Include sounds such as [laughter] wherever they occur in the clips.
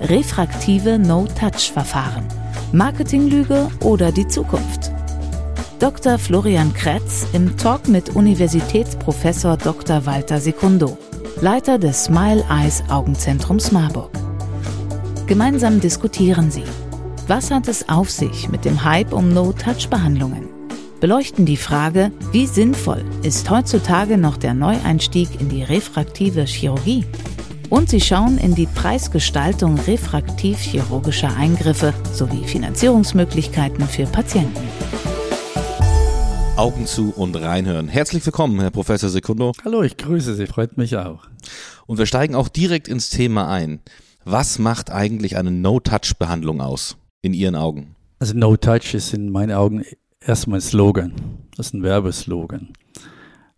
refraktive No-Touch-Verfahren, Marketinglüge oder die Zukunft. Dr. Florian Kretz im Talk mit Universitätsprofessor Dr. Walter Secundo, Leiter des Smile Eyes Augenzentrums Marburg. Gemeinsam diskutieren sie. Was hat es auf sich mit dem Hype um No-Touch-Behandlungen? Beleuchten die Frage, wie sinnvoll ist heutzutage noch der Neueinstieg in die refraktive Chirurgie? Und sie schauen in die Preisgestaltung refraktiv-chirurgischer Eingriffe sowie Finanzierungsmöglichkeiten für Patienten. Augen zu und reinhören. Herzlich willkommen, Herr Professor Sekundo. Hallo, ich grüße Sie, freut mich auch. Und wir steigen auch direkt ins Thema ein. Was macht eigentlich eine No-Touch-Behandlung aus, in Ihren Augen? Also No-Touch ist in meinen Augen erstmal ein Slogan. Das ist ein Werbeslogan.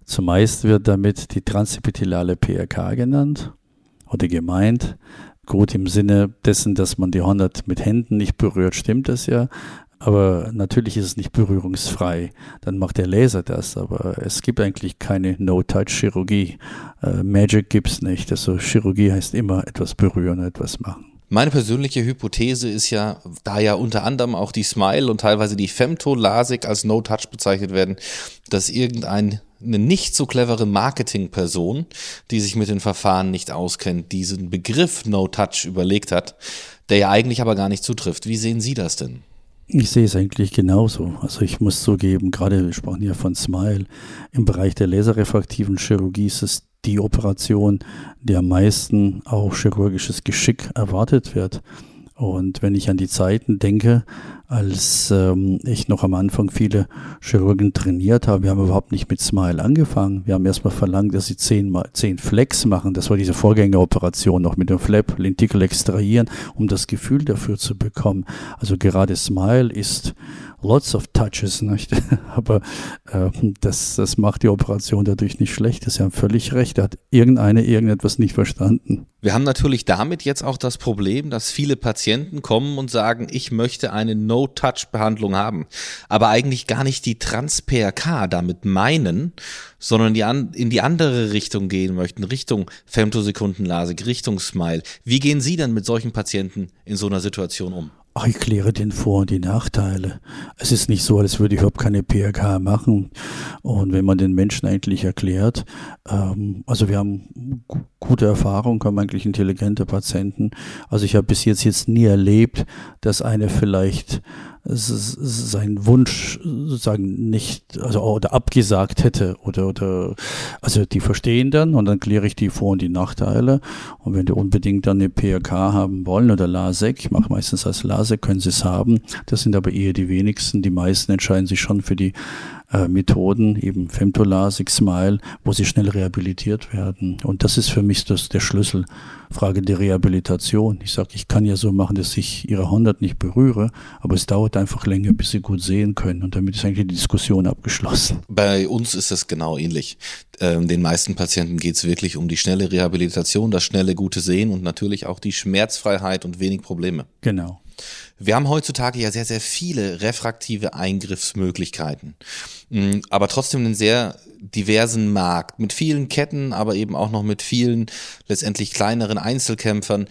Zumeist wird damit die transepitheliale PRK genannt oder gemeint. Gut im Sinne dessen, dass man die 100 mit Händen nicht berührt, stimmt das ja. Aber natürlich ist es nicht berührungsfrei. Dann macht der Laser das. Aber es gibt eigentlich keine No-Touch-Chirurgie. Äh, Magic gibt's nicht. Also Chirurgie heißt immer etwas berühren, etwas machen. Meine persönliche Hypothese ist ja, da ja unter anderem auch die Smile und teilweise die Femto-Lasik als No-Touch bezeichnet werden, dass irgendein eine nicht so clevere Marketingperson, die sich mit den Verfahren nicht auskennt, diesen Begriff No-Touch überlegt hat, der ja eigentlich aber gar nicht zutrifft. Wie sehen Sie das denn? Ich sehe es eigentlich genauso. Also ich muss zugeben, gerade wir sprachen ja von Smile, im Bereich der laserrefraktiven Chirurgie ist es die Operation, die am meisten auch chirurgisches Geschick erwartet wird. Und wenn ich an die Zeiten denke, als ähm, ich noch am Anfang viele Chirurgen trainiert habe, wir haben überhaupt nicht mit Smile angefangen. Wir haben erstmal verlangt, dass sie zehn, mal, zehn Flex machen. Das war diese Vorgängeroperation noch mit dem Flap, Lentikel extrahieren, um das Gefühl dafür zu bekommen. Also gerade Smile ist lots of touches, nicht? [laughs] aber äh, das, das macht die Operation dadurch nicht schlecht. Sie haben völlig recht. Da hat irgendeine irgendetwas nicht verstanden. Wir haben natürlich damit jetzt auch das Problem, dass viele Patienten kommen und sagen, ich möchte eine No-Touch-Behandlung haben, aber eigentlich gar nicht die Trans-PRK damit meinen, sondern die an, in die andere Richtung gehen möchten, Richtung Femtosekundenlasik, Richtung Smile. Wie gehen Sie denn mit solchen Patienten in so einer Situation um? Ach, ich kläre den Vor- und die Nachteile. Es ist nicht so, als würde ich überhaupt keine PRK machen. Und wenn man den Menschen eigentlich erklärt, ähm, also wir haben gute Erfahrung, haben eigentlich intelligente Patienten. Also ich habe bis jetzt jetzt nie erlebt, dass eine vielleicht seinen Wunsch sozusagen nicht, also oder abgesagt hätte oder oder also die verstehen dann und dann kläre ich die Vor- und die Nachteile und wenn die unbedingt dann eine PRK haben wollen oder LASEK, ich mache meistens als LASEK, können sie es haben. Das sind aber eher die wenigsten. Die meisten entscheiden sich schon für die äh, Methoden, eben Femtolasik, Smile, wo sie schnell rehabilitiert werden. Und das ist für mich das, der Schlüssel. Frage der Rehabilitation. Ich sage, ich kann ja so machen, dass ich ihre 100 nicht berühre, aber es dauert einfach länger, bis sie gut sehen können. Und damit ist eigentlich die Diskussion abgeschlossen. Bei uns ist es genau ähnlich. Ähm, den meisten Patienten geht es wirklich um die schnelle Rehabilitation, das schnelle gute Sehen und natürlich auch die Schmerzfreiheit und wenig Probleme. Genau. Wir haben heutzutage ja sehr, sehr viele refraktive Eingriffsmöglichkeiten, mm, aber trotzdem einen sehr diversen Markt mit vielen Ketten, aber eben auch noch mit vielen letztendlich kleineren Einzelkämpfern.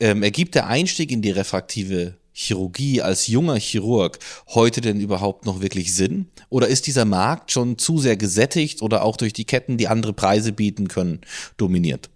Ähm, ergibt der Einstieg in die refraktive Chirurgie als junger Chirurg heute denn überhaupt noch wirklich Sinn? Oder ist dieser Markt schon zu sehr gesättigt oder auch durch die Ketten, die andere Preise bieten können, dominiert?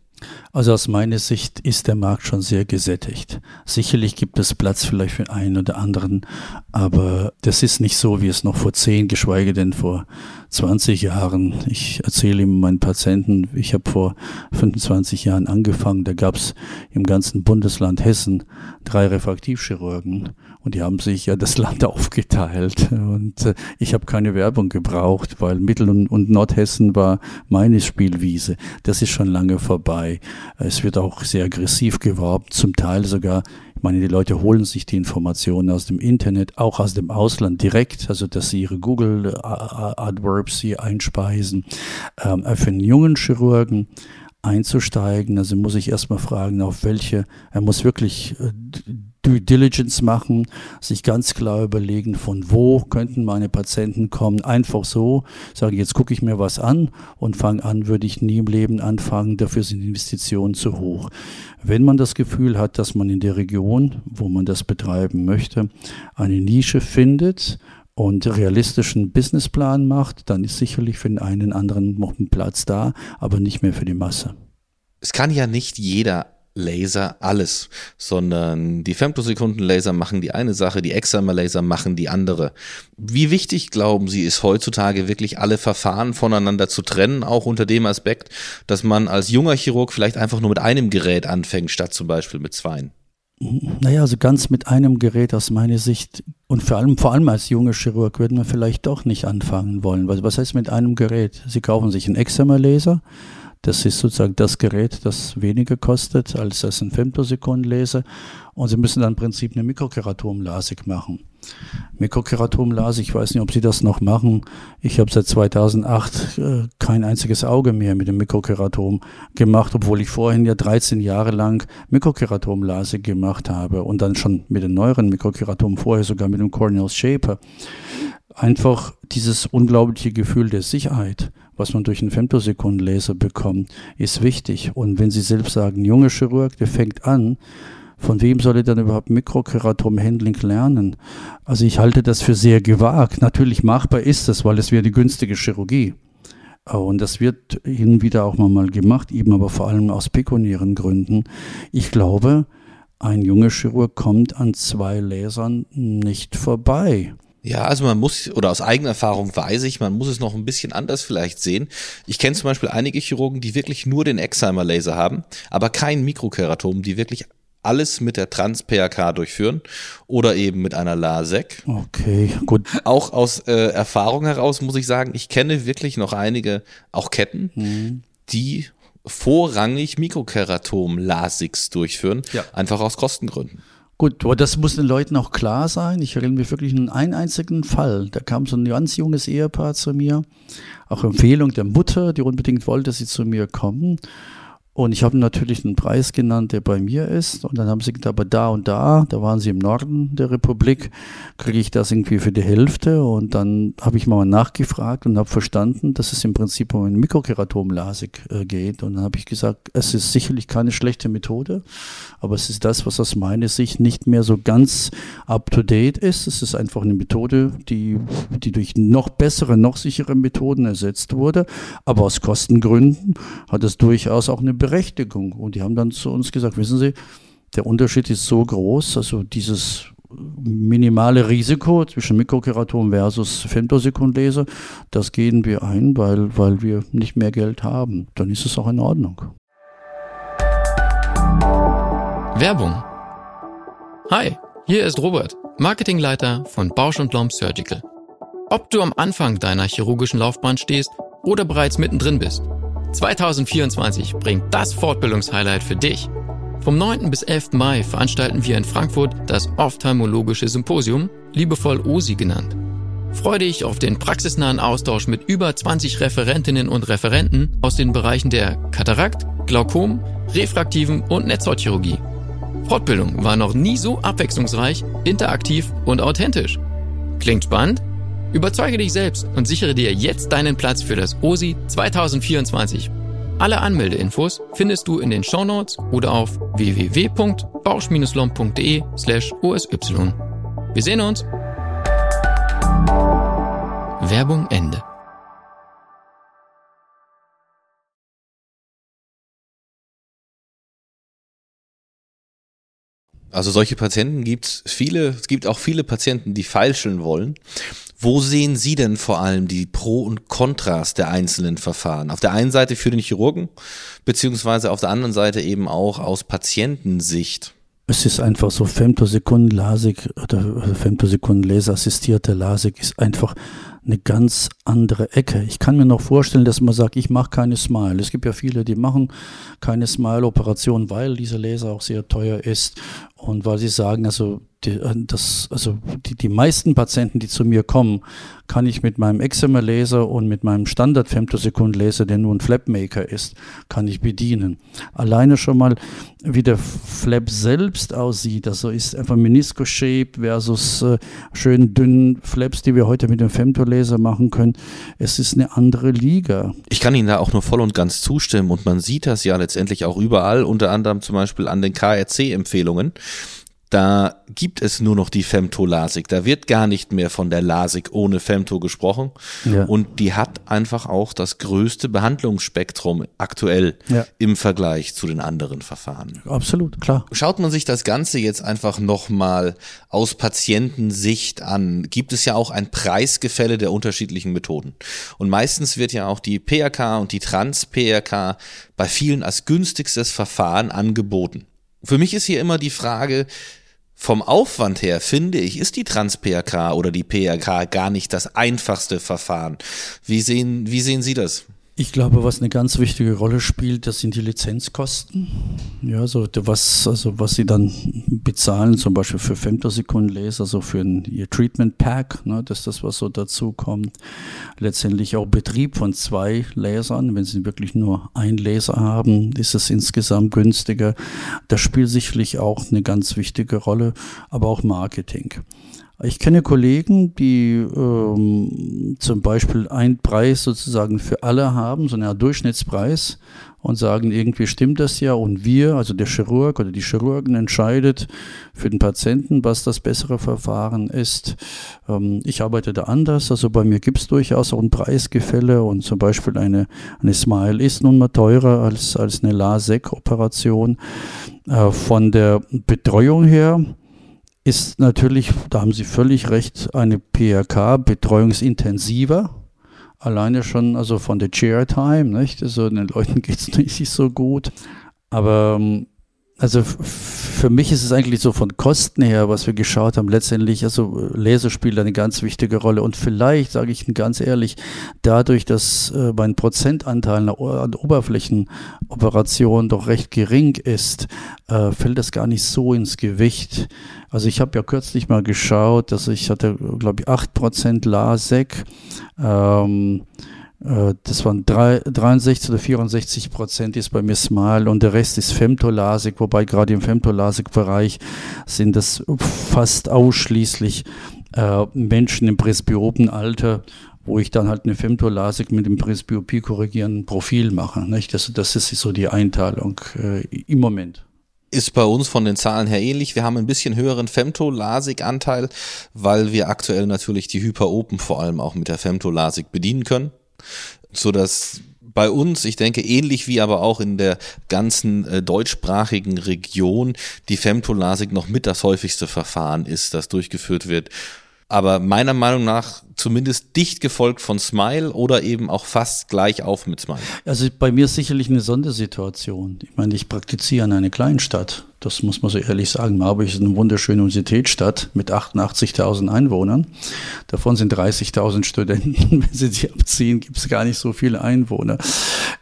Also aus meiner Sicht ist der Markt schon sehr gesättigt. Sicherlich gibt es Platz vielleicht für einen oder anderen, aber das ist nicht so, wie es noch vor zehn, geschweige denn vor 20 Jahren. Ich erzähle ihm meinen Patienten, ich habe vor 25 Jahren angefangen, da gab es im ganzen Bundesland Hessen drei Refraktivchirurgen und die haben sich ja das Land [laughs] aufgeteilt und äh, ich habe keine Werbung gebraucht, weil Mittel- und Nordhessen war meine Spielwiese. Das ist schon lange vorbei. Dabei. Es wird auch sehr aggressiv geworben, zum Teil sogar. Ich meine, die Leute holen sich die Informationen aus dem Internet, auch aus dem Ausland direkt, also dass sie ihre Google AdWords hier einspeisen. Ähm, für einen jungen Chirurgen einzusteigen, also muss ich erstmal fragen, auf welche, er muss wirklich äh, Due Diligence machen, sich ganz klar überlegen, von wo könnten meine Patienten kommen. Einfach so sagen, jetzt gucke ich mir was an und fange an, würde ich nie im Leben anfangen, dafür sind Investitionen zu hoch. Wenn man das Gefühl hat, dass man in der Region, wo man das betreiben möchte, eine Nische findet und realistischen Businessplan macht, dann ist sicherlich für den einen anderen noch ein Platz da, aber nicht mehr für die Masse. Es kann ja nicht jeder Laser alles, sondern die Femtosekunden-Laser machen die eine Sache, die Examer-Laser machen die andere. Wie wichtig, glauben Sie, ist heutzutage wirklich alle Verfahren voneinander zu trennen, auch unter dem Aspekt, dass man als junger Chirurg vielleicht einfach nur mit einem Gerät anfängt, statt zum Beispiel mit zweien? Naja, also ganz mit einem Gerät aus meiner Sicht und vor allem, vor allem als junger Chirurg würden wir vielleicht doch nicht anfangen wollen. Was heißt mit einem Gerät? Sie kaufen sich einen Examer-Laser, das ist sozusagen das Gerät, das weniger kostet als das ein Femtosekundenlaser. Und Sie müssen dann im Prinzip eine Mikrokeratom-Lasik machen. Mikrokeratom-Lasik, ich weiß nicht, ob Sie das noch machen. Ich habe seit 2008 äh, kein einziges Auge mehr mit dem Mikrokeratom gemacht, obwohl ich vorhin ja 13 Jahre lang Mikrokeratom-Lasik gemacht habe und dann schon mit den neueren Mikrokeratom, vorher sogar mit dem Cornell Shaper. Einfach dieses unglaubliche Gefühl der Sicherheit was man durch einen Femtosekundenlaser bekommt, ist wichtig. Und wenn Sie selbst sagen, junge Chirurg, der fängt an, von wem soll er dann überhaupt Mikrokeratom-Handling lernen? Also ich halte das für sehr gewagt. Natürlich machbar ist das, weil es wäre die günstige Chirurgie. Und das wird hin und wieder auch mal gemacht, eben aber vor allem aus pekuniären Gründen. Ich glaube, ein junger Chirurg kommt an zwei Lasern nicht vorbei. Ja, also man muss, oder aus eigener Erfahrung weiß ich, man muss es noch ein bisschen anders vielleicht sehen. Ich kenne zum Beispiel einige Chirurgen, die wirklich nur den Excimer-Laser haben, aber kein Mikrokeratom, die wirklich alles mit der Trans-PRK durchführen oder eben mit einer LASEK. Okay, gut. Auch aus äh, Erfahrung heraus muss ich sagen, ich kenne wirklich noch einige, auch Ketten, mhm. die vorrangig Mikrokeratom-LASIKs durchführen, ja. einfach aus Kostengründen. Gut, aber das muss den Leuten auch klar sein. Ich erinnere mich wirklich an einen einzigen Fall. Da kam so ein ganz junges Ehepaar zu mir, auch Empfehlung der Mutter, die unbedingt wollte, dass sie zu mir kommen. Und ich habe natürlich einen Preis genannt, der bei mir ist. Und dann haben sie gesagt, aber da und da, da waren sie im Norden der Republik, kriege ich das irgendwie für die Hälfte. Und dann habe ich mal nachgefragt und habe verstanden, dass es im Prinzip um ein Mikrokeratomlasik äh, geht. Und dann habe ich gesagt, es ist sicherlich keine schlechte Methode, aber es ist das, was aus meiner Sicht nicht mehr so ganz up-to-date ist. Es ist einfach eine Methode, die, die durch noch bessere, noch sichere Methoden ersetzt wurde. Aber aus Kostengründen hat es durchaus auch eine Berechtigung. Und die haben dann zu uns gesagt, wissen Sie, der Unterschied ist so groß, also dieses minimale Risiko zwischen Mikrokeratom versus Femtosekundlaser, das gehen wir ein, weil, weil wir nicht mehr Geld haben. Dann ist es auch in Ordnung. Werbung. Hi, hier ist Robert, Marketingleiter von Bausch Lomb Surgical. Ob du am Anfang deiner chirurgischen Laufbahn stehst oder bereits mittendrin bist – 2024 bringt das Fortbildungshighlight für dich. Vom 9. bis 11. Mai veranstalten wir in Frankfurt das Ophthalmologische Symposium, liebevoll OSI genannt. Freue dich auf den praxisnahen Austausch mit über 20 Referentinnen und Referenten aus den Bereichen der Katarakt, Glaukom, refraktiven und Netzhautchirurgie. Fortbildung war noch nie so abwechslungsreich, interaktiv und authentisch. Klingt spannend? Überzeuge dich selbst und sichere dir jetzt deinen Platz für das OSI 2024. Alle Anmeldeinfos findest du in den Shownotes oder auf www.bausch-lomb.de slash osy. Wir sehen uns! Werbung Ende. Also solche Patienten gibt es viele, es gibt auch viele Patienten, die feilschen wollen. Wo sehen Sie denn vor allem die Pro und Kontras der einzelnen Verfahren? Auf der einen Seite für den Chirurgen, beziehungsweise auf der anderen Seite eben auch aus Patientensicht. Es ist einfach so, Femtosekunden-Lasik oder Femtosekunden-Laserassistierte Lasik ist einfach eine ganz andere Ecke. Ich kann mir noch vorstellen, dass man sagt, ich mache keine Smile. Es gibt ja viele, die machen keine Smile-Operation, weil dieser Laser auch sehr teuer ist und weil sie sagen, also die, äh, das, also die, die meisten Patienten, die zu mir kommen, kann ich mit meinem Excimer-Laser und mit meinem Standard-Femtosekund-Laser, der nur ein Flapmaker ist, kann ich bedienen. Alleine schon mal, wie der Flap selbst aussieht, also ist einfach Menisco-Shape versus äh, schön dünnen Flaps, die wir heute mit dem Femtolaser machen können. Es ist eine andere Liga. Ich kann Ihnen da auch nur voll und ganz zustimmen und man sieht das ja letztendlich auch überall, unter anderem zum Beispiel an den KRC-Empfehlungen da gibt es nur noch die Femto-Lasik. Da wird gar nicht mehr von der Lasik ohne Femto gesprochen. Ja. Und die hat einfach auch das größte Behandlungsspektrum aktuell ja. im Vergleich zu den anderen Verfahren. Absolut, klar. Schaut man sich das Ganze jetzt einfach nochmal aus Patientensicht an, gibt es ja auch ein Preisgefälle der unterschiedlichen Methoden. Und meistens wird ja auch die PRK und die Trans-PRK bei vielen als günstigstes Verfahren angeboten. Für mich ist hier immer die Frage, vom Aufwand her finde ich, ist die Trans-PRK oder die PRK gar nicht das einfachste Verfahren. Wie sehen, wie sehen Sie das? Ich glaube, was eine ganz wichtige Rolle spielt, das sind die Lizenzkosten. Ja, so was, also was sie dann bezahlen, zum Beispiel für Femtosekunden-Laser, also für ein ihr Treatment Pack, ne, das ist das, was so dazu kommt. Letztendlich auch Betrieb von zwei Lasern. Wenn sie wirklich nur ein Laser haben, ist es insgesamt günstiger. Das spielt sicherlich auch eine ganz wichtige Rolle, aber auch Marketing. Ich kenne Kollegen, die ähm, zum Beispiel einen Preis sozusagen für alle haben, so einen Durchschnittspreis und sagen, irgendwie stimmt das ja und wir, also der Chirurg oder die Chirurgen entscheidet für den Patienten, was das bessere Verfahren ist. Ähm, ich arbeite da anders, also bei mir gibt es durchaus auch ein Preisgefälle und zum Beispiel eine, eine Smile ist nun mal teurer als, als eine LASEK-Operation. Äh, von der Betreuung her, ist natürlich, da haben Sie völlig recht, eine PRK betreuungsintensiver. Alleine schon also von der Chair Time, nicht? Also den Leuten [laughs] geht es nicht so gut. Aber ähm, also für mich ist es eigentlich so von Kosten her, was wir geschaut haben, letztendlich, also Laser spielt eine ganz wichtige Rolle. Und vielleicht, sage ich Ihnen ganz ehrlich, dadurch, dass äh, mein Prozentanteil an Oberflächenoperationen doch recht gering ist, äh, fällt das gar nicht so ins Gewicht. Also ich habe ja kürzlich mal geschaut, dass ich hatte, glaube ich, 8% LASEK. Ähm, äh, das waren drei, 63 oder 64 Prozent ist bei mir Smile und der Rest ist Femtolasik, wobei gerade im Femtolasik-Bereich sind das fast ausschließlich äh, Menschen im Presbyopenalter, wo ich dann halt eine Femtolasik mit dem Presbyopie korrigierenden Profil mache. Nicht? Das, das ist so die Einteilung äh, im Moment ist bei uns von den Zahlen her ähnlich. Wir haben ein bisschen höheren Femtolasik-Anteil, weil wir aktuell natürlich die Hyperopen vor allem auch mit der Femtolasik bedienen können so dass bei uns, ich denke, ähnlich wie aber auch in der ganzen äh, deutschsprachigen Region, die Femtolasik noch mit das häufigste Verfahren ist, das durchgeführt wird. Aber meiner Meinung nach zumindest dicht gefolgt von Smile oder eben auch fast gleich auf mit Smile. Also bei mir ist sicherlich eine Sondersituation. Ich meine, ich praktiziere in einer Kleinstadt das muss man so ehrlich sagen. Marburg ist eine wunderschöne Universitätsstadt mit 88.000 Einwohnern. Davon sind 30.000 Studenten. [laughs] Wenn Sie die abziehen, gibt es gar nicht so viele Einwohner.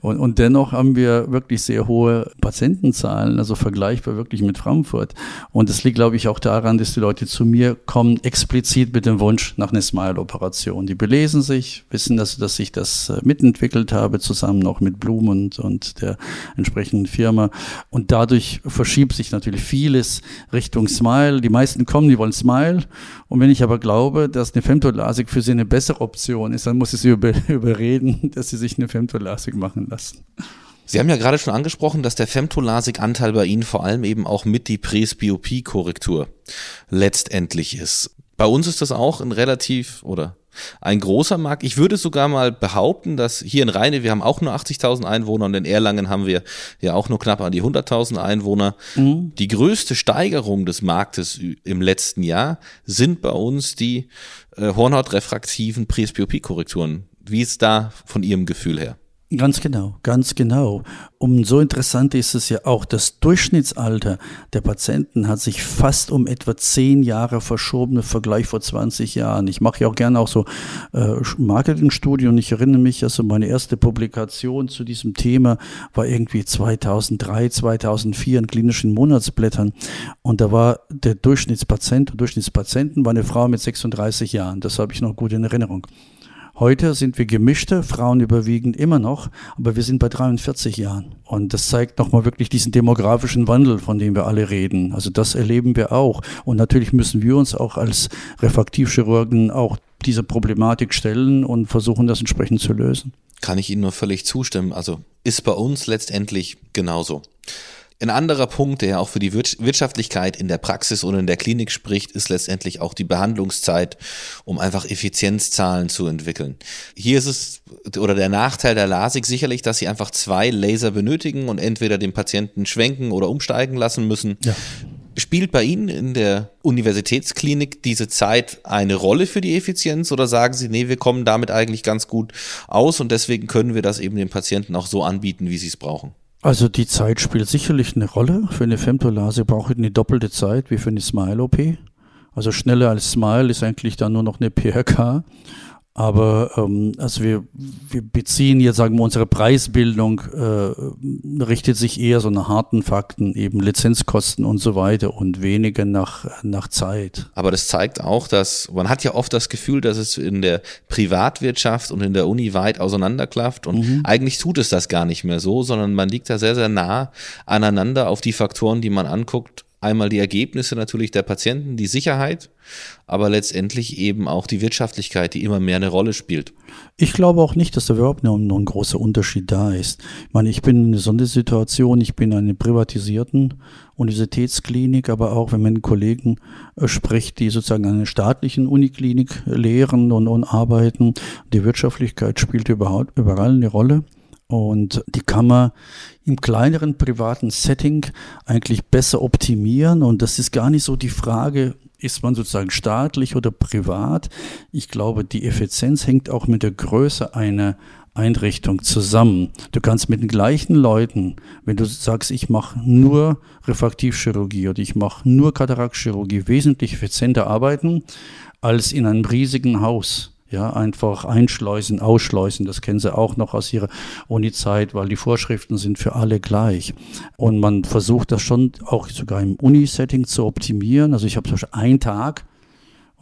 Und, und dennoch haben wir wirklich sehr hohe Patientenzahlen, also vergleichbar wirklich mit Frankfurt. Und das liegt, glaube ich, auch daran, dass die Leute zu mir kommen, explizit mit dem Wunsch nach einer Smile-Operation. Die belesen sich, wissen, dass, dass ich das äh, mitentwickelt habe, zusammen noch mit Blum und, und der entsprechenden Firma. Und dadurch verschiebt sich natürlich vieles Richtung Smile. Die meisten kommen, die wollen Smile. Und wenn ich aber glaube, dass eine Femtolasik für sie eine bessere Option ist, dann muss ich sie über, [laughs] überreden, dass sie sich eine Femtolasik machen lassen. Sie haben ja gerade schon angesprochen, dass der Femtolasik-Anteil bei Ihnen vor allem eben auch mit die Presbyopie-Korrektur letztendlich ist. Bei uns ist das auch ein relativ oder ein großer Markt. Ich würde sogar mal behaupten, dass hier in Rheine, wir haben auch nur 80.000 Einwohner und in Erlangen haben wir ja auch nur knapp an die 100.000 Einwohner. Mhm. Die größte Steigerung des Marktes im letzten Jahr sind bei uns die äh, Hornhautrefraktiven Presbyopie-Korrekturen. Wie ist da von Ihrem Gefühl her? Ganz genau, ganz genau. Umso interessanter ist es ja auch, das Durchschnittsalter der Patienten hat sich fast um etwa zehn Jahre verschoben im Vergleich vor 20 Jahren. Ich mache ja auch gerne auch so äh, Marketingstudien und ich erinnere mich, also meine erste Publikation zu diesem Thema war irgendwie 2003, 2004 in klinischen Monatsblättern und da war der Durchschnittspatient, Durchschnittspatienten war eine Frau mit 36 Jahren. Das habe ich noch gut in Erinnerung. Heute sind wir gemischte, Frauen überwiegend immer noch, aber wir sind bei 43 Jahren. Und das zeigt nochmal wirklich diesen demografischen Wandel, von dem wir alle reden. Also das erleben wir auch. Und natürlich müssen wir uns auch als Refraktivchirurgen auch dieser Problematik stellen und versuchen, das entsprechend zu lösen. Kann ich Ihnen nur völlig zustimmen. Also ist bei uns letztendlich genauso. Ein anderer Punkt, der auch für die Wirtschaftlichkeit in der Praxis und in der Klinik spricht, ist letztendlich auch die Behandlungszeit, um einfach Effizienzzahlen zu entwickeln. Hier ist es, oder der Nachteil der LASIK sicherlich, dass sie einfach zwei Laser benötigen und entweder den Patienten schwenken oder umsteigen lassen müssen. Ja. Spielt bei Ihnen in der Universitätsklinik diese Zeit eine Rolle für die Effizienz oder sagen Sie, nee, wir kommen damit eigentlich ganz gut aus und deswegen können wir das eben den Patienten auch so anbieten, wie sie es brauchen? Also die Zeit spielt sicherlich eine Rolle. Für eine Femtolase brauche ich eine doppelte Zeit wie für eine Smile-OP. Also schneller als Smile ist eigentlich dann nur noch eine PRK. Aber ähm, also wir, wir beziehen jetzt, sagen wir, unsere Preisbildung äh, richtet sich eher so nach harten Fakten, eben Lizenzkosten und so weiter und weniger nach, nach Zeit. Aber das zeigt auch, dass man hat ja oft das Gefühl, dass es in der Privatwirtschaft und in der Uni weit auseinanderklafft und mhm. eigentlich tut es das gar nicht mehr so, sondern man liegt da sehr, sehr nah aneinander auf die Faktoren, die man anguckt einmal die Ergebnisse natürlich der Patienten, die Sicherheit, aber letztendlich eben auch die Wirtschaftlichkeit, die immer mehr eine Rolle spielt. Ich glaube auch nicht, dass da überhaupt noch, ein großer Unterschied da ist. Ich meine, ich bin in einer Sondersituation, ich bin in einer privatisierten Universitätsklinik, aber auch wenn man Kollegen äh, spricht, die sozusagen an einer staatlichen Uniklinik lehren und, und arbeiten, die Wirtschaftlichkeit spielt überhaupt überall eine Rolle. Und die kann man im kleineren privaten Setting eigentlich besser optimieren. Und das ist gar nicht so die Frage, ist man sozusagen staatlich oder privat. Ich glaube, die Effizienz hängt auch mit der Größe einer Einrichtung zusammen. Du kannst mit den gleichen Leuten, wenn du sagst, ich mache nur Refraktivchirurgie oder ich mache nur Kataraktchirurgie, wesentlich effizienter arbeiten als in einem riesigen Haus. Ja, einfach einschleusen, ausschleusen, das kennen Sie auch noch aus Ihrer Uni-Zeit, weil die Vorschriften sind für alle gleich. Und man versucht das schon auch sogar im Uni-Setting zu optimieren. Also ich habe zum Beispiel einen Tag,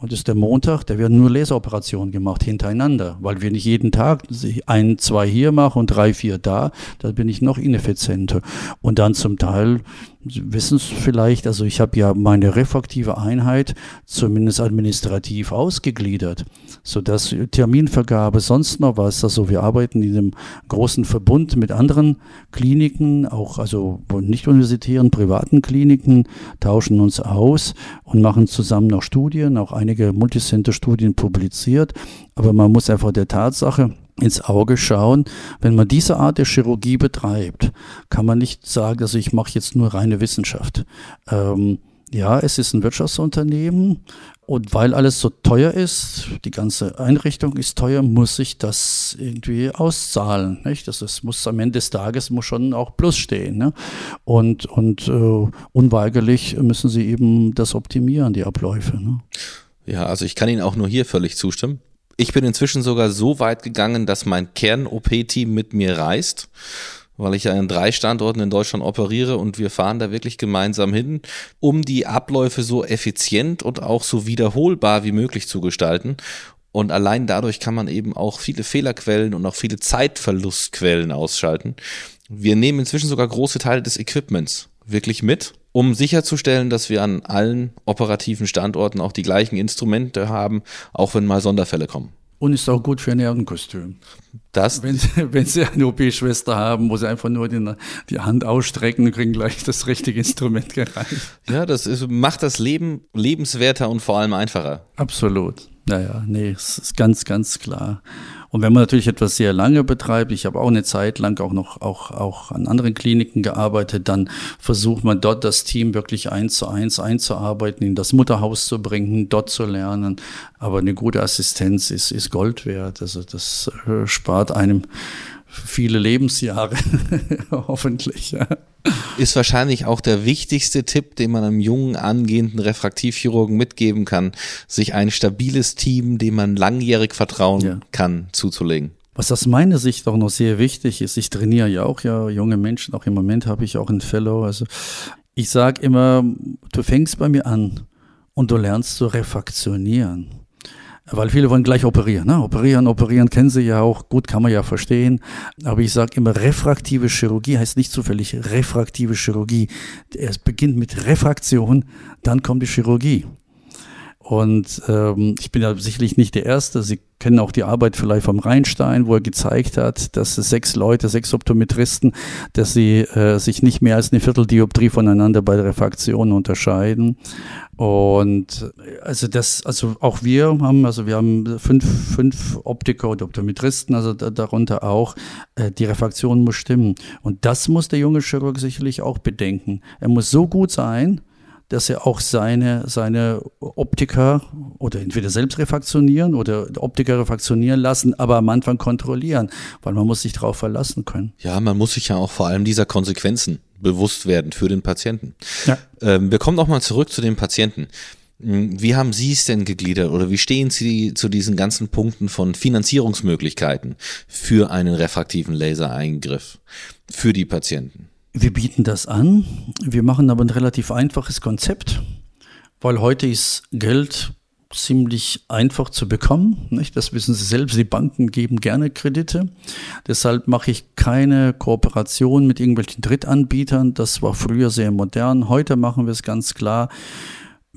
und ist der Montag, da werden nur Laseroperationen gemacht hintereinander, weil wir nicht jeden Tag ein, zwei hier machen und drei, vier da, da bin ich noch ineffizienter. Und dann zum Teil Sie wissen es vielleicht, also ich habe ja meine refraktive Einheit zumindest administrativ ausgegliedert, so dass Terminvergabe, sonst noch was, also wir arbeiten in einem großen Verbund mit anderen Kliniken, auch also nicht universitären, privaten Kliniken, tauschen uns aus und machen zusammen noch Studien, auch einige Multicenter-Studien publiziert, aber man muss einfach der Tatsache ins Auge schauen. Wenn man diese Art der Chirurgie betreibt, kann man nicht sagen, also ich mache jetzt nur reine Wissenschaft. Ähm, ja, es ist ein Wirtschaftsunternehmen und weil alles so teuer ist, die ganze Einrichtung ist teuer, muss sich das irgendwie auszahlen. Nicht? Das ist, muss am Ende des Tages muss schon auch Plus stehen. Ne? Und, und äh, unweigerlich müssen sie eben das optimieren, die Abläufe. Ne? Ja, also ich kann Ihnen auch nur hier völlig zustimmen. Ich bin inzwischen sogar so weit gegangen, dass mein Kern-OP-Team mit mir reist, weil ich ja in drei Standorten in Deutschland operiere und wir fahren da wirklich gemeinsam hin, um die Abläufe so effizient und auch so wiederholbar wie möglich zu gestalten. Und allein dadurch kann man eben auch viele Fehlerquellen und auch viele Zeitverlustquellen ausschalten. Wir nehmen inzwischen sogar große Teile des Equipments wirklich mit um sicherzustellen, dass wir an allen operativen Standorten auch die gleichen Instrumente haben, auch wenn mal Sonderfälle kommen. Und ist auch gut für ein Erdenkostüm. Das? Wenn, [laughs] wenn Sie eine OP-Schwester haben, wo Sie einfach nur die, die Hand ausstrecken und kriegen gleich das richtige Instrument gereicht. Ja, das ist, macht das Leben lebenswerter und vor allem einfacher. Absolut. Naja, nee, es ist ganz, ganz klar. Und wenn man natürlich etwas sehr lange betreibt, ich habe auch eine Zeit lang auch noch auch, auch an anderen Kliniken gearbeitet, dann versucht man dort das Team wirklich eins zu eins einzuarbeiten, in das Mutterhaus zu bringen, dort zu lernen. Aber eine gute Assistenz ist, ist Gold wert. Also das äh, spart einem viele Lebensjahre, [laughs] hoffentlich. Ja. Ist wahrscheinlich auch der wichtigste Tipp, den man einem jungen, angehenden Refraktivchirurgen mitgeben kann, sich ein stabiles Team, dem man langjährig vertrauen ja. kann, zuzulegen. Was aus meiner Sicht auch noch sehr wichtig ist, ich trainiere ja auch ja junge Menschen, auch im Moment habe ich auch ein Fellow. Also ich sage immer, du fängst bei mir an und du lernst zu refaktionieren. Weil viele wollen gleich operieren. Ne? Operieren, operieren kennen sie ja auch. Gut, kann man ja verstehen. Aber ich sage immer, refraktive Chirurgie heißt nicht zufällig refraktive Chirurgie. Es beginnt mit Refraktion, dann kommt die Chirurgie. Und ähm, ich bin ja sicherlich nicht der Erste. Sie kennen auch die Arbeit vielleicht vom Rheinstein, wo er gezeigt hat, dass sechs Leute, sechs Optometristen, dass sie äh, sich nicht mehr als eine Vierteldioptrie voneinander bei der Refraktion unterscheiden. Und also das, also auch wir haben, also wir haben fünf, fünf Optiker und Optometristen, also da, darunter auch, äh, die Refraktion muss stimmen. Und das muss der junge Chirurg sicherlich auch bedenken. Er muss so gut sein, dass er auch seine, seine Optiker oder entweder selbst refaktionieren oder Optiker refaktionieren lassen, aber am Anfang kontrollieren, weil man muss sich darauf verlassen können. Ja, man muss sich ja auch vor allem dieser Konsequenzen bewusst werden für den Patienten. Ja. Ähm, wir kommen nochmal zurück zu den Patienten. Hm, wie haben Sie es denn gegliedert oder wie stehen Sie zu diesen ganzen Punkten von Finanzierungsmöglichkeiten für einen refraktiven Lasereingriff für die Patienten? Wir bieten das an. Wir machen aber ein relativ einfaches Konzept, weil heute ist Geld ziemlich einfach zu bekommen. Nicht? Das wissen Sie selbst. Die Banken geben gerne Kredite. Deshalb mache ich keine Kooperation mit irgendwelchen Drittanbietern. Das war früher sehr modern. Heute machen wir es ganz klar.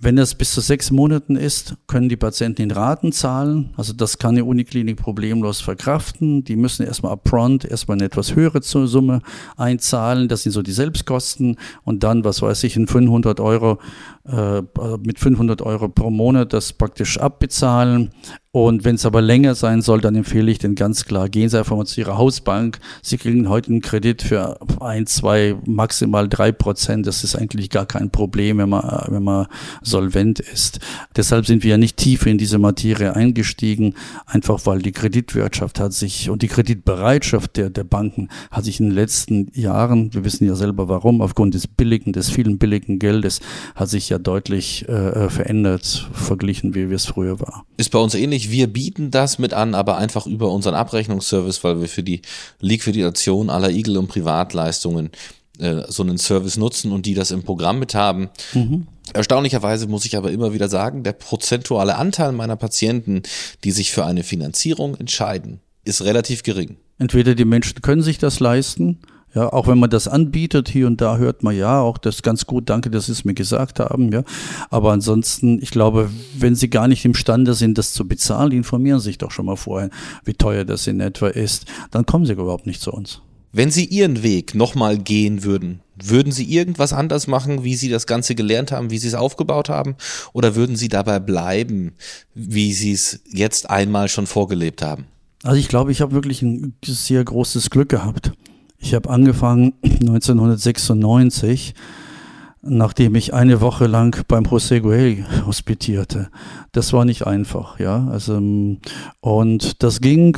Wenn das bis zu sechs Monaten ist, können die Patienten in Raten zahlen. Also das kann eine Uniklinik problemlos verkraften. Die müssen erstmal upfront erstmal eine etwas höhere Summe einzahlen. Das sind so die Selbstkosten. Und dann, was weiß ich, in 500 Euro, äh, mit 500 Euro pro Monat das praktisch abbezahlen. Und wenn es aber länger sein soll, dann empfehle ich den ganz klar, gehen Sie einfach mal zu Ihrer Hausbank. Sie kriegen heute einen Kredit für ein, zwei, maximal drei Prozent. Das ist eigentlich gar kein Problem, wenn man, wenn man solvent ist. Deshalb sind wir ja nicht tiefer in diese Materie eingestiegen, einfach weil die Kreditwirtschaft hat sich und die Kreditbereitschaft der, der Banken hat sich in den letzten Jahren, wir wissen ja selber warum, aufgrund des billigen, des vielen billigen Geldes, hat sich ja deutlich äh, äh verändert, verglichen, wie es früher war. Ist bei uns ähnlich ähnlich. Wir bieten das mit an, aber einfach über unseren Abrechnungsservice, weil wir für die Liquidation aller Igel- und Privatleistungen äh, so einen Service nutzen und die das im Programm mit haben. Mhm. Erstaunlicherweise muss ich aber immer wieder sagen, der prozentuale Anteil meiner Patienten, die sich für eine Finanzierung entscheiden, ist relativ gering. Entweder die Menschen können sich das leisten ja, auch wenn man das anbietet, hier und da hört man ja auch das ganz gut, danke, dass Sie es mir gesagt haben, ja. Aber ansonsten, ich glaube, wenn Sie gar nicht imstande sind, das zu bezahlen, informieren Sie sich doch schon mal vorher, wie teuer das in etwa ist. Dann kommen Sie überhaupt nicht zu uns. Wenn Sie Ihren Weg nochmal gehen würden, würden Sie irgendwas anders machen, wie Sie das Ganze gelernt haben, wie Sie es aufgebaut haben? Oder würden Sie dabei bleiben, wie Sie es jetzt einmal schon vorgelebt haben? Also ich glaube, ich habe wirklich ein sehr großes Glück gehabt. Ich habe angefangen [clears throat] 1996, nachdem ich eine Woche lang beim José Guel hospitierte. Das war nicht einfach, ja. Also, und das ging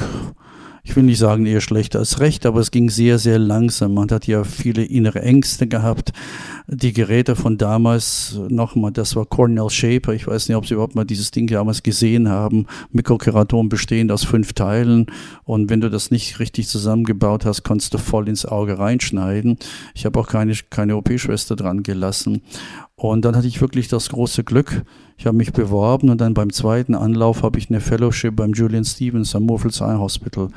ich will nicht sagen eher schlechter als recht, aber es ging sehr, sehr langsam. Man hat ja viele innere Ängste gehabt. Die Geräte von damals, nochmal, das war Cornell Shaper. Ich weiß nicht, ob Sie überhaupt mal dieses Ding damals gesehen haben. Mikrokeraton bestehend aus fünf Teilen. Und wenn du das nicht richtig zusammengebaut hast, konntest du voll ins Auge reinschneiden. Ich habe auch keine, keine OP-Schwester dran gelassen. Und dann hatte ich wirklich das große Glück. Ich habe mich beworben und dann beim zweiten Anlauf habe ich eine Fellowship beim Julian Stevens am Murphels Eye Hospital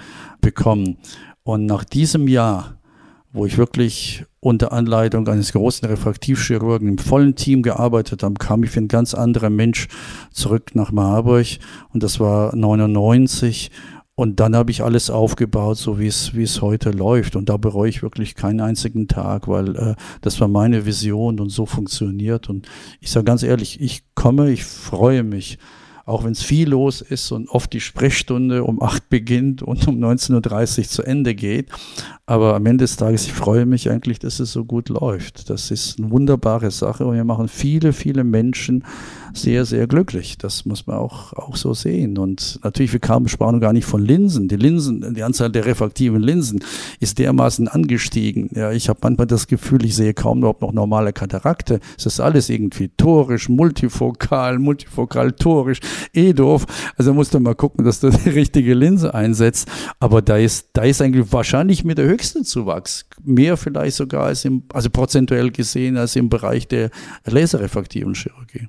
bekommen. Und nach diesem Jahr, wo ich wirklich unter Anleitung eines großen Refraktivchirurgen im vollen Team gearbeitet habe, kam ich wie ein ganz anderer Mensch zurück nach Marburg. Und das war 99. Und dann habe ich alles aufgebaut, so wie es, wie es heute läuft. Und da bereue ich wirklich keinen einzigen Tag, weil äh, das war meine Vision und so funktioniert. Und ich sage ganz ehrlich, ich komme, ich freue mich auch wenn es viel los ist und oft die Sprechstunde um acht beginnt und um 19.30 Uhr zu Ende geht. Aber am Ende des Tages, ich freue mich eigentlich, dass es so gut läuft. Das ist eine wunderbare Sache und wir machen viele, viele Menschen sehr, sehr glücklich. Das muss man auch, auch so sehen. Und natürlich, wir kamen sprachen gar nicht von Linsen. Die Linsen, die Anzahl der refraktiven Linsen ist dermaßen angestiegen. Ja, ich habe manchmal das Gefühl, ich sehe kaum überhaupt noch normale Katarakte. Es ist alles irgendwie torisch, multifokal, multifokal, torisch, [laughs] eh doof. Also musst du mal gucken, dass du die richtige Linse einsetzt. Aber da ist, da ist eigentlich wahrscheinlich mit der höchste Zuwachs. Mehr vielleicht sogar als im, also prozentuell gesehen als im Bereich der laserrefraktiven Chirurgie.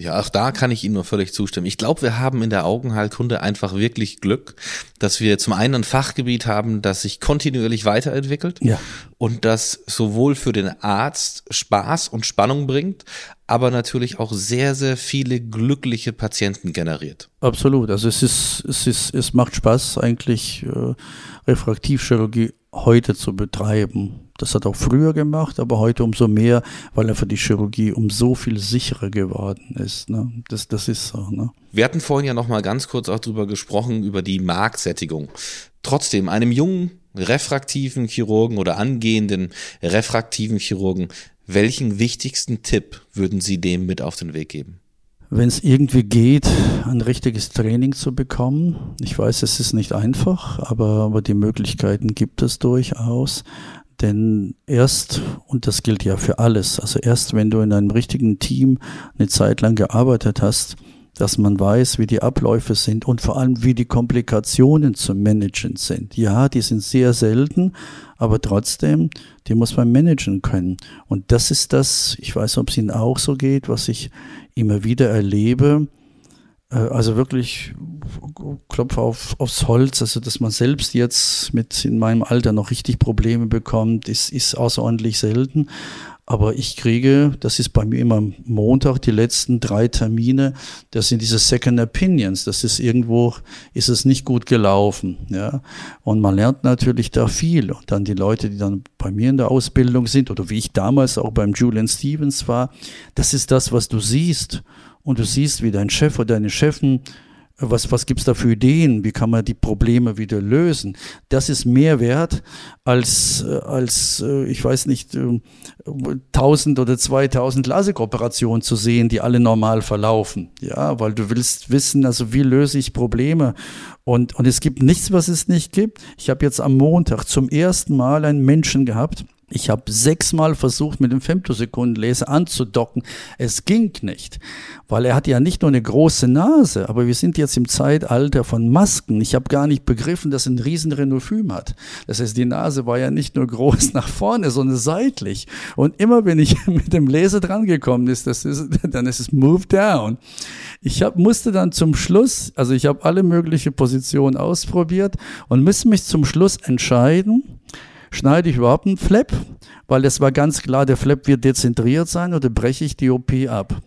Ja, auch da kann ich Ihnen nur völlig zustimmen. Ich glaube, wir haben in der Augenheilkunde einfach wirklich Glück, dass wir zum einen ein Fachgebiet haben, das sich kontinuierlich weiterentwickelt ja. und das sowohl für den Arzt Spaß und Spannung bringt, aber natürlich auch sehr, sehr viele glückliche Patienten generiert. Absolut. Also es ist, es ist, es macht Spaß eigentlich äh, Refraktivchirurgie heute zu betreiben. Das hat auch früher gemacht, aber heute umso mehr, weil einfach die Chirurgie um so viel sicherer geworden ist. Ne? Das, das ist so. Ne? Wir hatten vorhin ja noch mal ganz kurz auch drüber gesprochen, über die Marktsättigung. Trotzdem, einem jungen refraktiven Chirurgen oder angehenden refraktiven Chirurgen, welchen wichtigsten Tipp würden Sie dem mit auf den Weg geben? wenn es irgendwie geht, ein richtiges Training zu bekommen. Ich weiß, es ist nicht einfach, aber, aber die Möglichkeiten gibt es durchaus. Denn erst, und das gilt ja für alles, also erst wenn du in einem richtigen Team eine Zeit lang gearbeitet hast, dass man weiß, wie die Abläufe sind und vor allem, wie die Komplikationen zu managen sind. Ja, die sind sehr selten, aber trotzdem, die muss man managen können. Und das ist das, ich weiß, ob es Ihnen auch so geht, was ich immer wieder erlebe. Äh, also wirklich Klopfe auf, aufs Holz, also dass man selbst jetzt mit in meinem Alter noch richtig Probleme bekommt, ist, ist außerordentlich selten. Aber ich kriege, das ist bei mir immer Montag, die letzten drei Termine, das sind diese Second Opinions. Das ist irgendwo, ist es nicht gut gelaufen, ja. Und man lernt natürlich da viel. Und dann die Leute, die dann bei mir in der Ausbildung sind, oder wie ich damals auch beim Julian Stevens war, das ist das, was du siehst. Und du siehst, wie dein Chef oder deine Chefin was, was gibt's da für Ideen? Wie kann man die Probleme wieder lösen? Das ist mehr wert als, äh, als äh, ich weiß nicht, 1000 äh, oder 2000 Lasikoperationen zu sehen, die alle normal verlaufen. Ja, weil du willst wissen, also wie löse ich Probleme? Und, und es gibt nichts, was es nicht gibt. Ich habe jetzt am Montag zum ersten Mal einen Menschen gehabt, ich habe sechsmal versucht, mit dem Femtosekundenlaser anzudocken. Es ging nicht, weil er hat ja nicht nur eine große Nase, aber wir sind jetzt im Zeitalter von Masken. Ich habe gar nicht begriffen, dass er ein riesen Renophym hat. Das heißt, die Nase war ja nicht nur groß [laughs] nach vorne, sondern seitlich. Und immer wenn ich [laughs] mit dem Laser drangekommen ist, das ist, [laughs] dann ist es move down. Ich hab, musste dann zum Schluss, also ich habe alle möglichen Positionen ausprobiert und musste mich zum Schluss entscheiden, Schneide ich überhaupt einen Flap? Weil es war ganz klar, der Flap wird dezentriert sein oder breche ich die OP ab?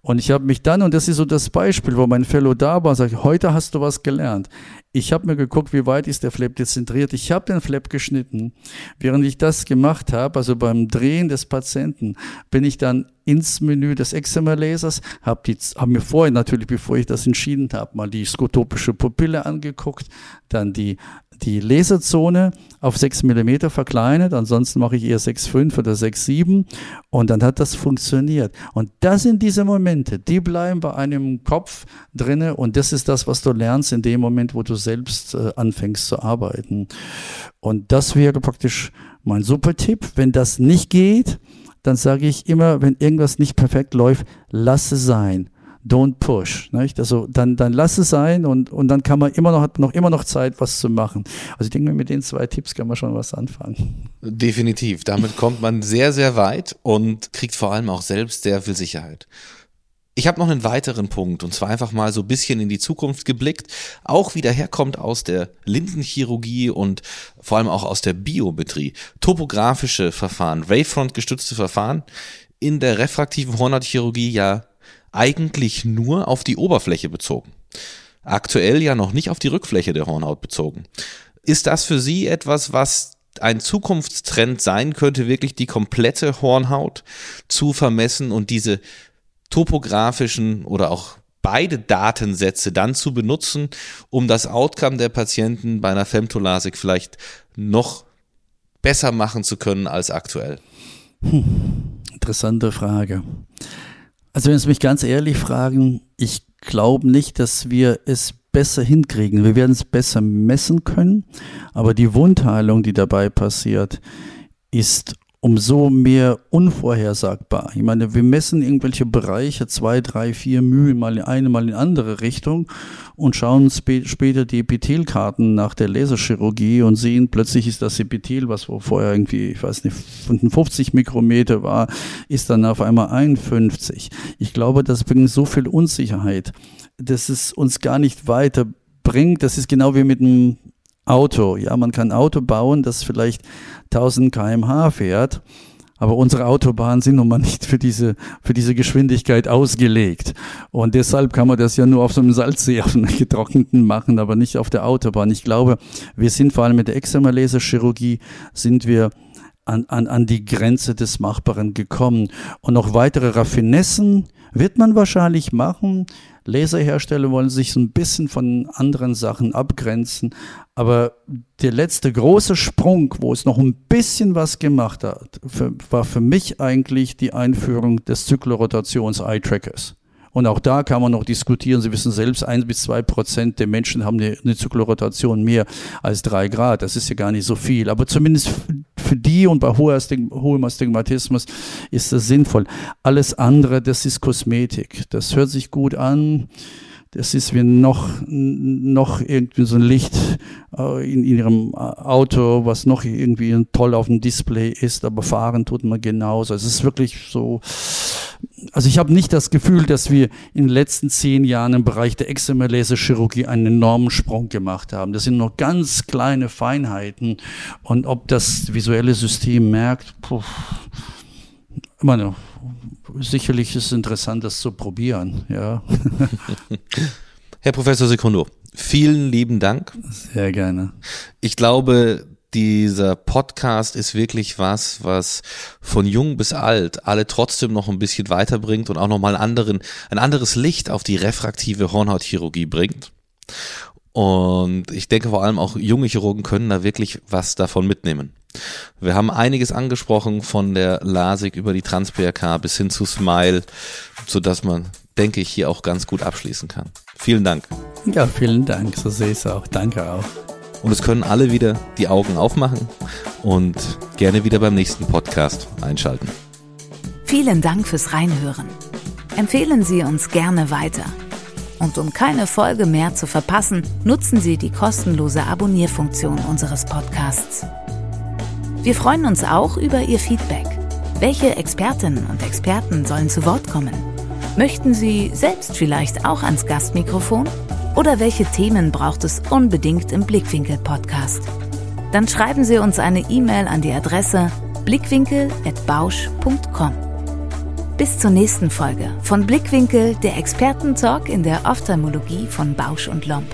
Und ich habe mich dann, und das ist so das Beispiel, wo mein Fellow da war, sage heute hast du was gelernt. Ich habe mir geguckt, wie weit ist der Flap dezentriert. Ich habe den Flap geschnitten. Während ich das gemacht habe, also beim Drehen des Patienten, bin ich dann ins Menü des Excimer-Lasers, habe hab mir vorher natürlich, bevor ich das entschieden habe, mal die skotopische Pupille angeguckt, dann die die Laserzone auf 6 mm verkleinert, ansonsten mache ich eher 6,5 oder 6,7 und dann hat das funktioniert. Und das sind diese Momente, die bleiben bei einem Kopf drinne und das ist das, was du lernst in dem Moment, wo du selbst äh, anfängst zu arbeiten. Und das wäre praktisch mein super Tipp. Wenn das nicht geht, dann sage ich immer, wenn irgendwas nicht perfekt läuft, lass es sein don't push. Nicht? Also dann, dann lass es sein und, und dann kann man immer noch, hat noch immer noch Zeit, was zu machen. Also ich denke, mit den zwei Tipps kann man schon was anfangen. Definitiv. Damit kommt man sehr, sehr weit und kriegt vor allem auch selbst sehr viel Sicherheit. Ich habe noch einen weiteren Punkt und zwar einfach mal so ein bisschen in die Zukunft geblickt, auch wie herkommt aus der Lindenchirurgie und vor allem auch aus der Biometrie. Topografische Verfahren, Wavefront gestützte Verfahren in der refraktiven Hornhautchirurgie ja eigentlich nur auf die Oberfläche bezogen. Aktuell ja noch nicht auf die Rückfläche der Hornhaut bezogen. Ist das für Sie etwas, was ein Zukunftstrend sein könnte, wirklich die komplette Hornhaut zu vermessen und diese topografischen oder auch beide Datensätze dann zu benutzen, um das Outcome der Patienten bei einer Femtolasik vielleicht noch besser machen zu können als aktuell? Hm, interessante Frage. Also wenn Sie mich ganz ehrlich fragen, ich glaube nicht, dass wir es besser hinkriegen. Wir werden es besser messen können, aber die Wundheilung, die dabei passiert, ist umso mehr unvorhersagbar. Ich meine, wir messen irgendwelche Bereiche, zwei, drei, vier Mühe, mal in eine, mal in andere Richtung und schauen sp später die Epithelkarten nach der Laserchirurgie und sehen, plötzlich ist das Epithel, was vorher irgendwie, ich weiß nicht, 55 Mikrometer war, ist dann auf einmal 51. Ich glaube, das bringt so viel Unsicherheit, dass es uns gar nicht weiterbringt. Das ist genau wie mit einem Auto. Ja, man kann Auto bauen, das vielleicht 1000 kmh fährt. Aber unsere Autobahnen sind nun mal nicht für diese, für diese Geschwindigkeit ausgelegt. Und deshalb kann man das ja nur auf so einem Salzsee, auf einem [laughs] getrockneten machen, aber nicht auf der Autobahn. Ich glaube, wir sind vor allem mit der Extremalaserchirurgie sind wir an, an, an die Grenze des Machbaren gekommen. Und noch weitere Raffinessen wird man wahrscheinlich machen. Laserhersteller wollen sich so ein bisschen von anderen Sachen abgrenzen. Aber der letzte große Sprung, wo es noch ein bisschen was gemacht hat, für, war für mich eigentlich die Einführung des Zyklorotations-Eye-Trackers. Und auch da kann man noch diskutieren. Sie wissen selbst, ein bis zwei Prozent der Menschen haben eine, eine Zyklorotation mehr als drei Grad. Das ist ja gar nicht so viel. Aber zumindest für die und bei hohem Astigmatismus ist das sinnvoll. Alles andere, das ist Kosmetik. Das hört sich gut an. Das ist wie noch, noch irgendwie so ein Licht äh, in ihrem Auto, was noch irgendwie toll auf dem Display ist, aber fahren tut man genauso. Es ist wirklich so, also ich habe nicht das Gefühl, dass wir in den letzten zehn Jahren im Bereich der Extrameläse-Chirurgie einen enormen Sprung gemacht haben. Das sind nur ganz kleine Feinheiten. Und ob das visuelle System merkt, puh, ich meine, sicherlich ist es interessant, das zu probieren. Ja. [laughs] Herr Professor Secundo, vielen lieben Dank. Sehr gerne. Ich glaube, dieser Podcast ist wirklich was, was von jung bis alt alle trotzdem noch ein bisschen weiterbringt und auch nochmal anderen, ein anderes Licht auf die refraktive Hornhautchirurgie bringt. Und ich denke vor allem auch junge Chirurgen können da wirklich was davon mitnehmen. Wir haben einiges angesprochen von der LASIK über die Trans-PRK bis hin zu Smile, so dass man, denke ich, hier auch ganz gut abschließen kann. Vielen Dank. Ja, vielen Dank. So sehe ich es auch. Danke auch. Und es können alle wieder die Augen aufmachen und gerne wieder beim nächsten Podcast einschalten. Vielen Dank fürs Reinhören. Empfehlen Sie uns gerne weiter. Und um keine Folge mehr zu verpassen, nutzen Sie die kostenlose Abonnierfunktion unseres Podcasts. Wir freuen uns auch über Ihr Feedback. Welche Expertinnen und Experten sollen zu Wort kommen? Möchten Sie selbst vielleicht auch ans Gastmikrofon? Oder welche Themen braucht es unbedingt im Blickwinkel-Podcast? Dann schreiben Sie uns eine E-Mail an die Adresse blickwinkel.bausch.com. Bis zur nächsten Folge von Blickwinkel, der Expertentalk in der Ophthalmologie von Bausch und Lomb.